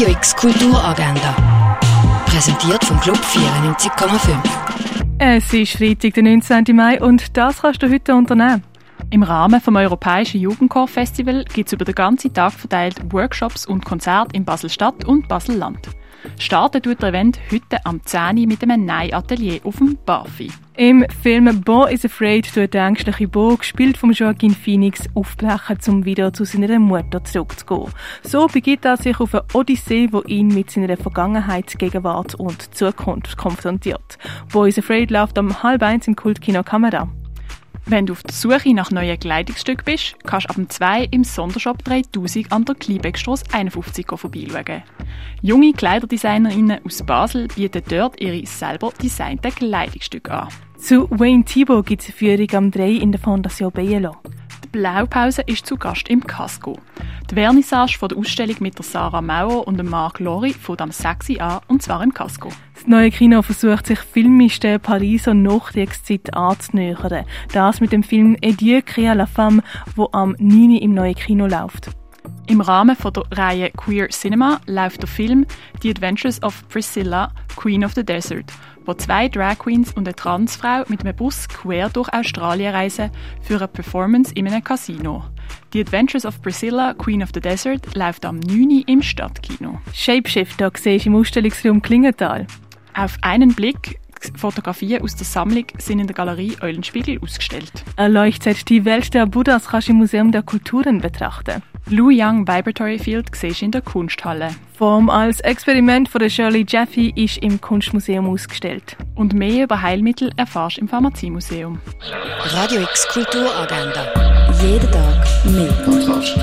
Radio X Kulturagenda. Präsentiert vom Club 94,5. Es ist Freitag, der 19. Mai und das kannst du heute unternehmen. Im Rahmen vom Europäischen Jugendchor-Festival gibt es über den ganzen Tag verteilt Workshops und Konzerte in Basel-Stadt und Basel-Land. Startet tut der Event heute am 10. mit einem Nein-Atelier auf dem Barfi. Im Film Bo is Afraid tut der ängstliche Bo, gespielt von Joaquin Phoenix, aufbrechen, um wieder zu seiner Mutter zurückzugehen. So begibt er sich auf eine Odyssee, wo ihn mit seiner Vergangenheit, Gegenwart und Zukunft konfrontiert. Bo is Afraid läuft am halb eins im Kultkino Kamera. Wenn du auf der Suche nach neuen Kleidungsstücken bist, kannst du ab dem 2 im Sondershop 3000 an der Kleinbeckstrasse 51 vorbeischauen. Junge Kleiderdesignerinnen aus Basel bieten dort ihre selber designten Kleidungsstücke an. Zu Wayne Thibault gibt es eine Führung am 3 in der Fondation Bielo. Blaupause ist zu Gast im Casco. Die Vernissage von der Ausstellung mit der Sarah Mauer und dem Marc Lori fängt am 6 an, und zwar im Casco. Das neue Kino versucht sich filmisch der Pariser Nachkriegszeit anzunähern. Das mit dem Film Edieu créa la femme, wo am 9 im neuen Kino läuft. Im Rahmen von der Reihe Queer Cinema läuft der Film The Adventures of Priscilla, Queen of the Desert, wo zwei Drag Queens und eine Transfrau mit einem Bus quer durch Australien reisen für eine Performance in einem Casino. The Adventures of Priscilla, Queen of the Desert läuft am 9. im Stadtkino. Shapeshifter siehst du im Ausstellungsraum Klingenthal. Auf einen Blick Fotografien aus der Sammlung sind in der Galerie Eulenspiegel ausgestellt. Erleuchtet die Welt der Buddhas kannst du im Museum der Kulturen betrachten. Lu Yang Vibratory Field siehst du in der Kunsthalle. Form als Experiment von der Shirley Jaffe ist im Kunstmuseum ausgestellt. Und mehr über Heilmittel erfährst du im Pharmaziemuseum. Radio X Kulturagenda. Jeden Tag mehr. Kontrast.